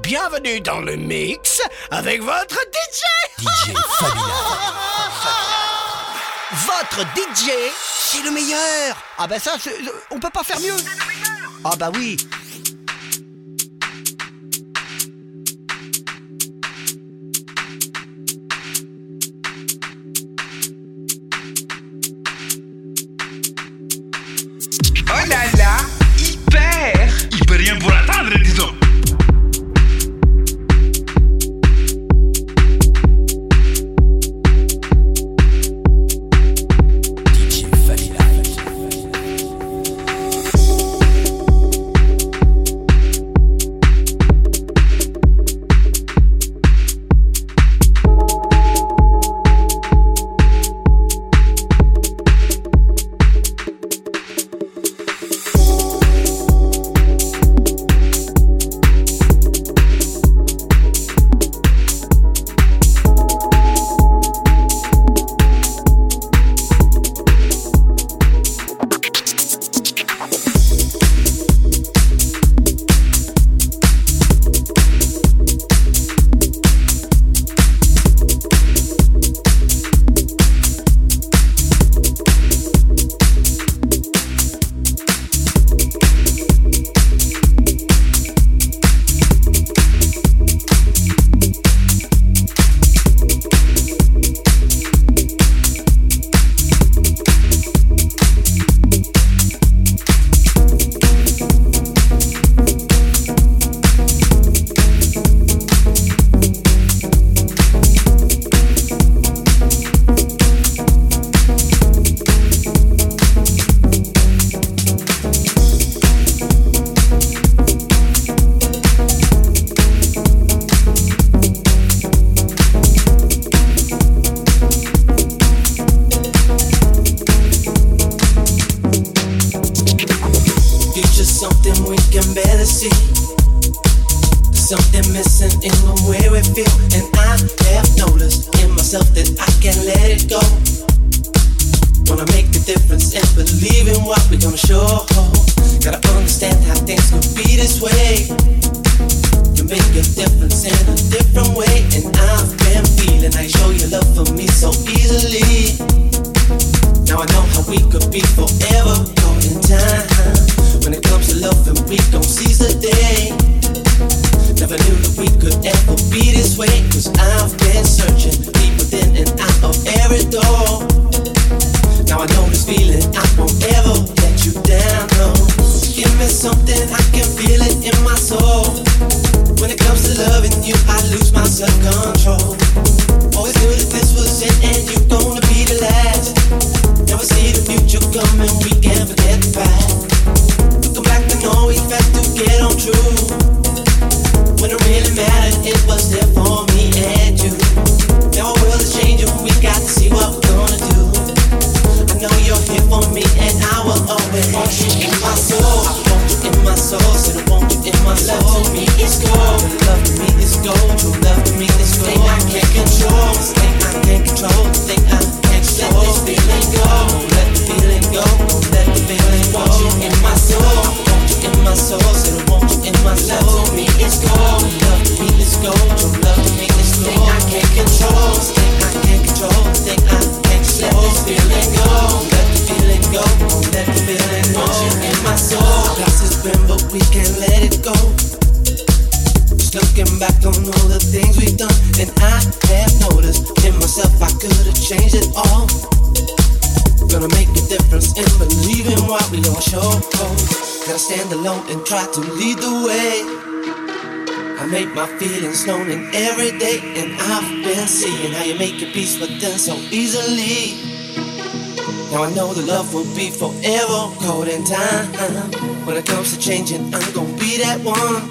Bienvenue dans le mix avec votre DJ DJ votre DJ, c'est le meilleur. Ah ben ça, on peut pas faire mieux. Ah bah oui. peace but done so easily. Now I know the love will be forever cold in time. When it comes to changing, I'm gonna be that one.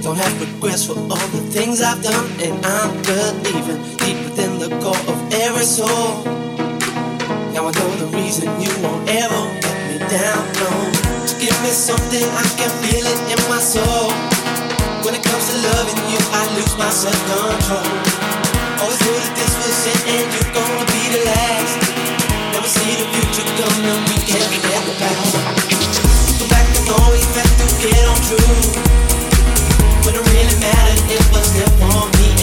Don't have regrets for all the things I've done, and I'm believing deep within the core of every soul. Now I know the reason you won't ever let me down. No, give me something I can feel it in my soul. When it comes to loving you, I lose my self control. Always knew that this was it, and you're gonna be the last. Never see the future coming, we can't the past. Always to get on through. When it really mattered, it was there for me.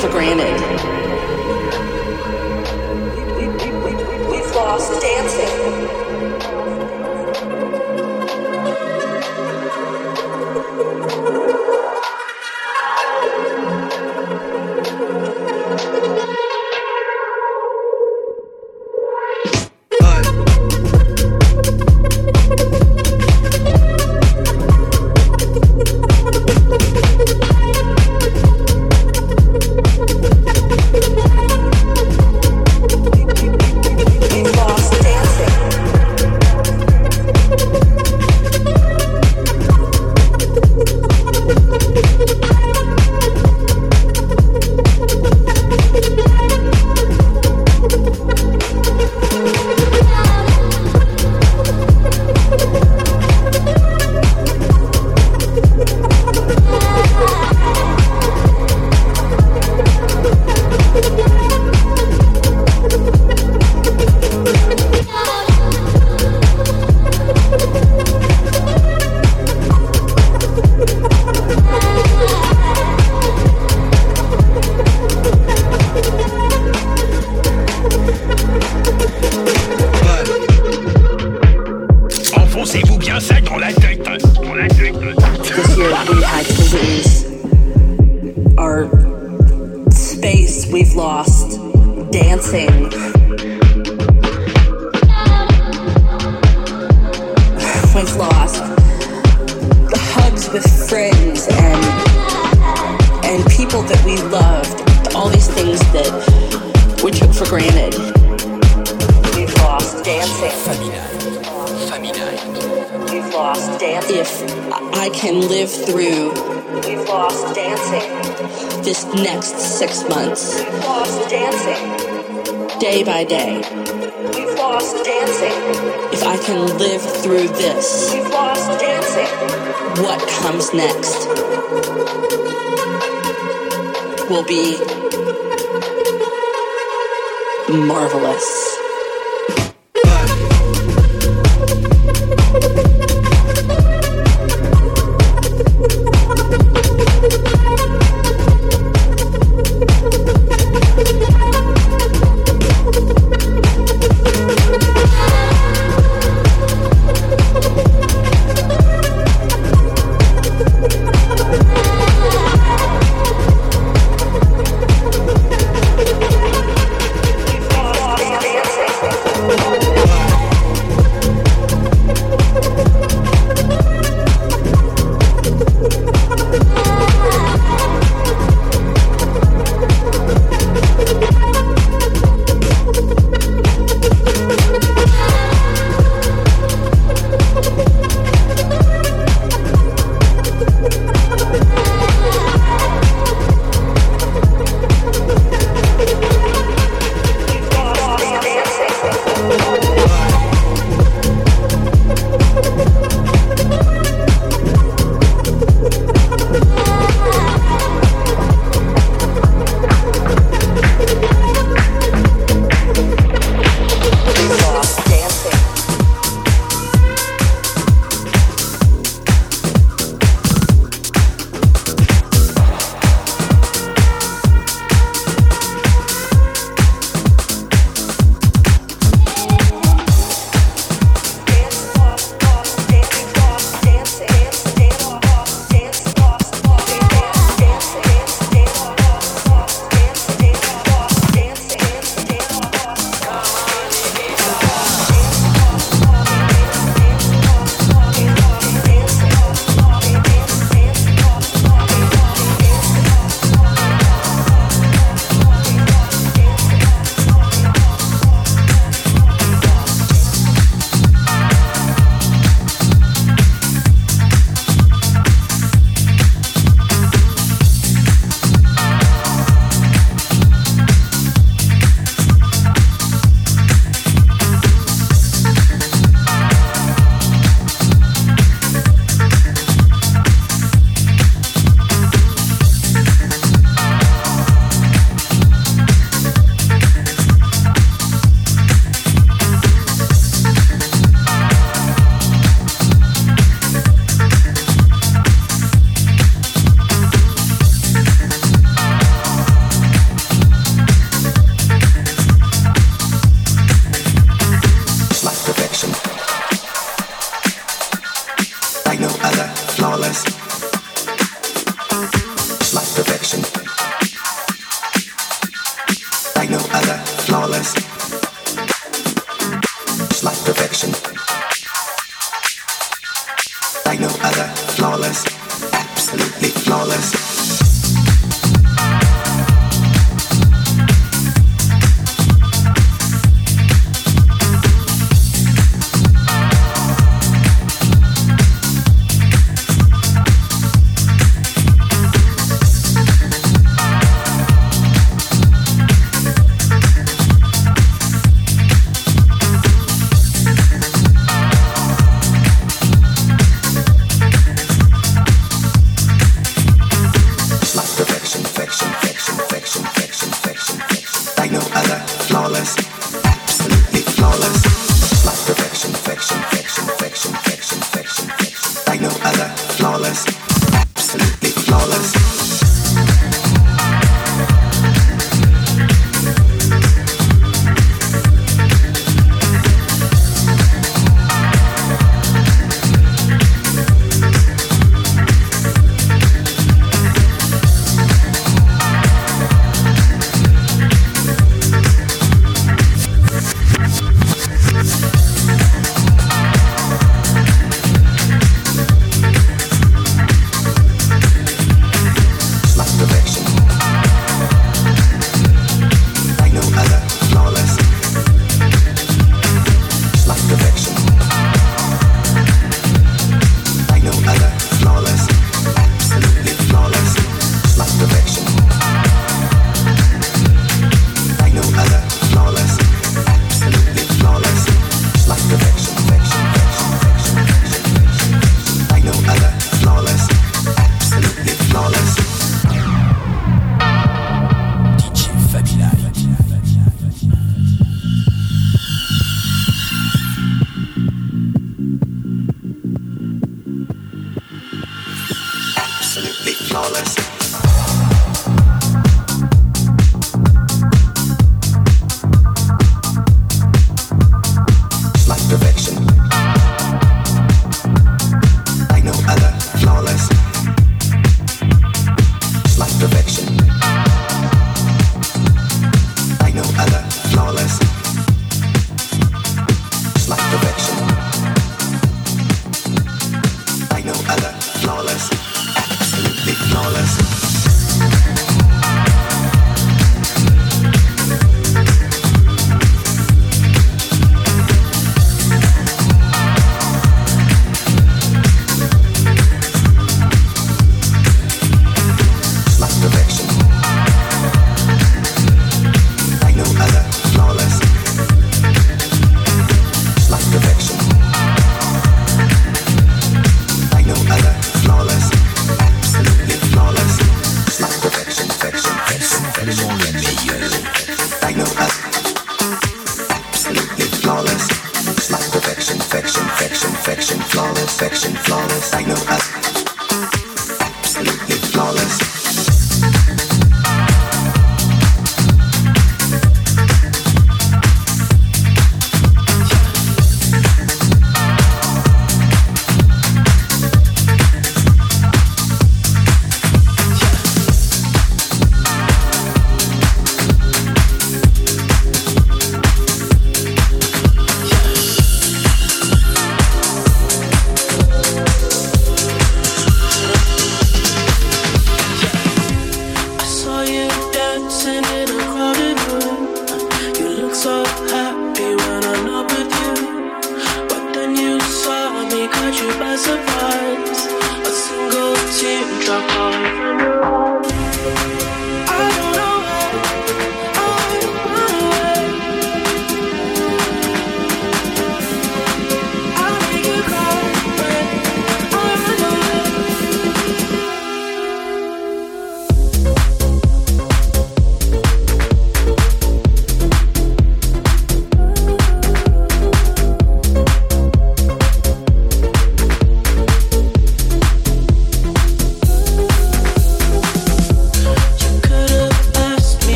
for granted. and and people that we loved, all these things that we took for granted. We've lost dancing. We've lost dancing. If I can live through We've lost dancing. This next six months. We've lost dancing. Day by day. We've lost dancing. If I can live through this, we've lost dancing. What comes next will be marvelous.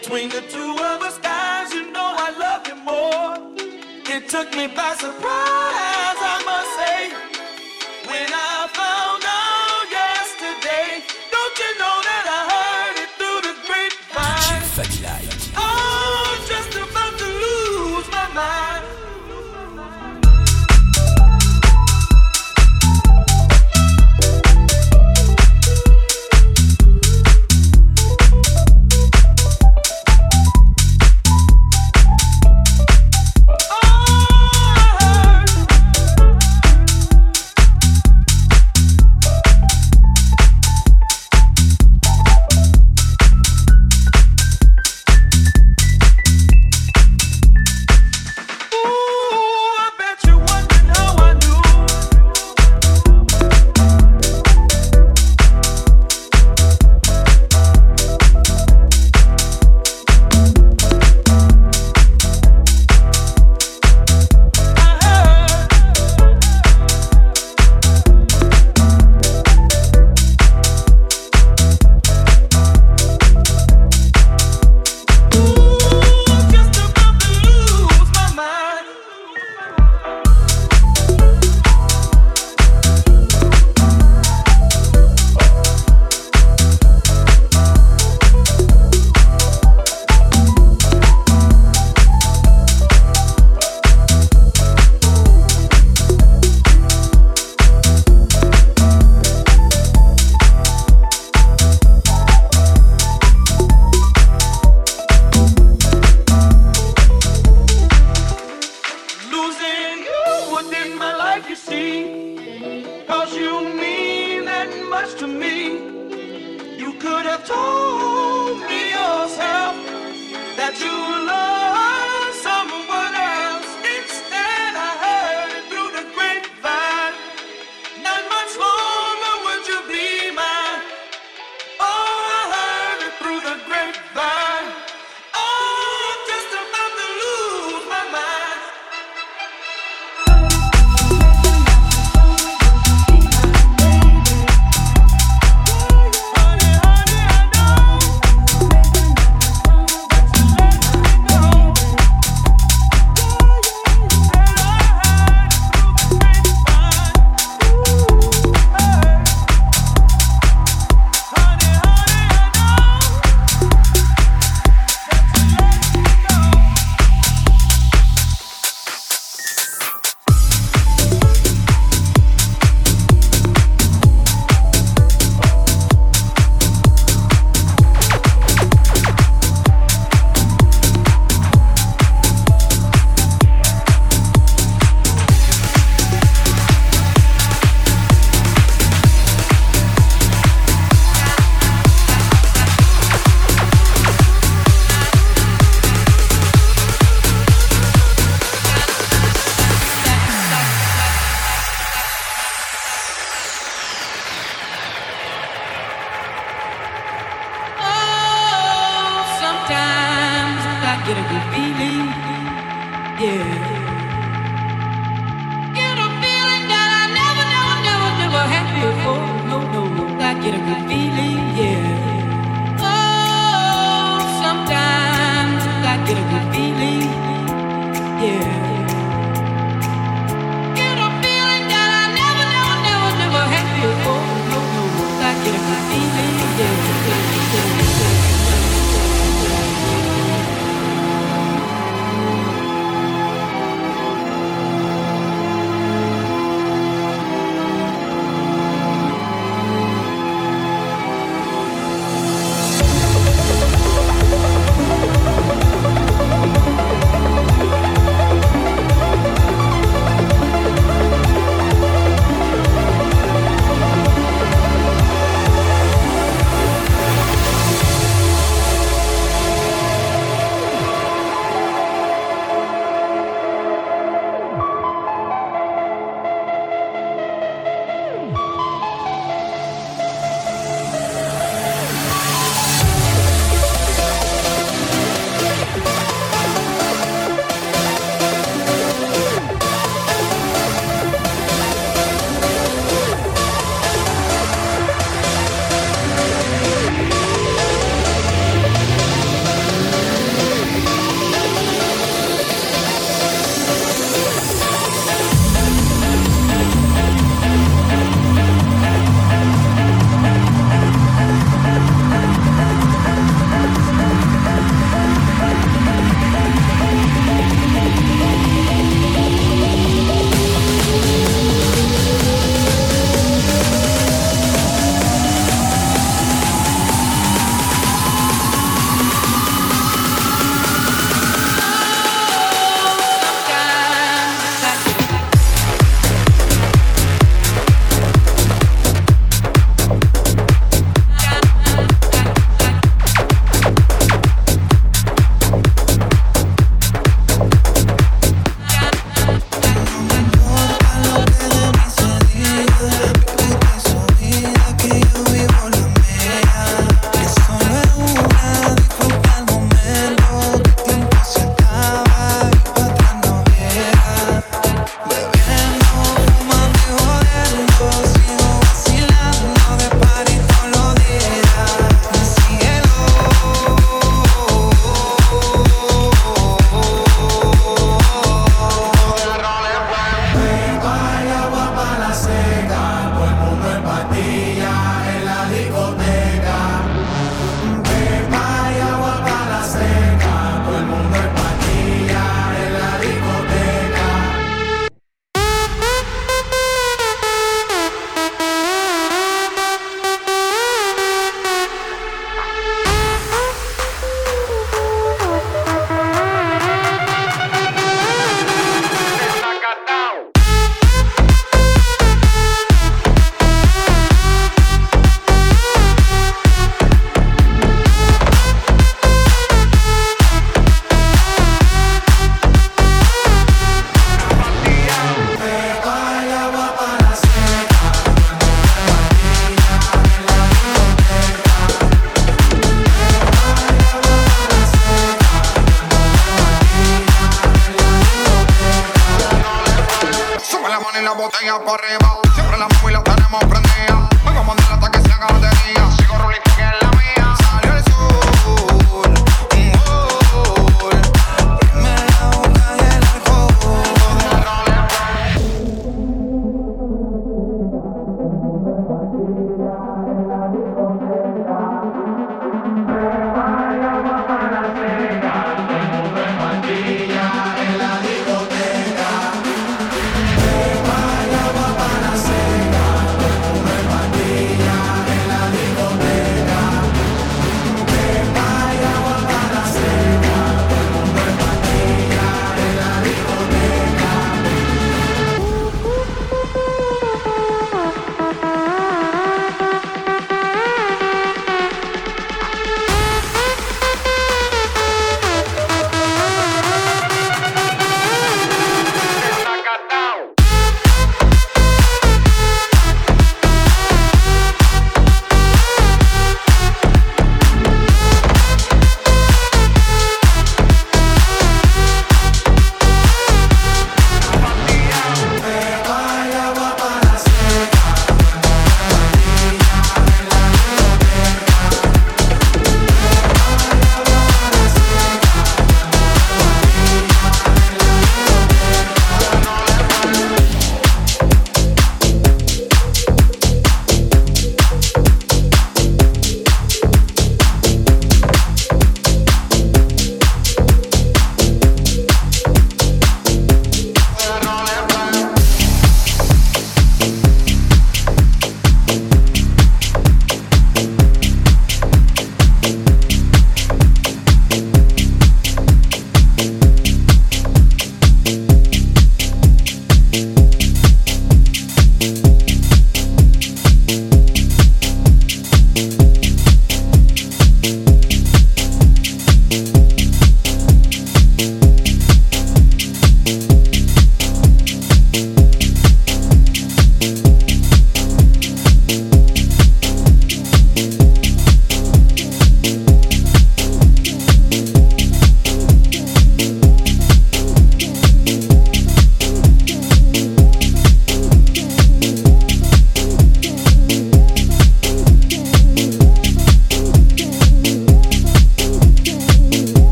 Between the two of us, guys, you know I love you more. It took me by surprise.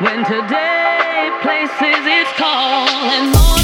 When today places its call and morning,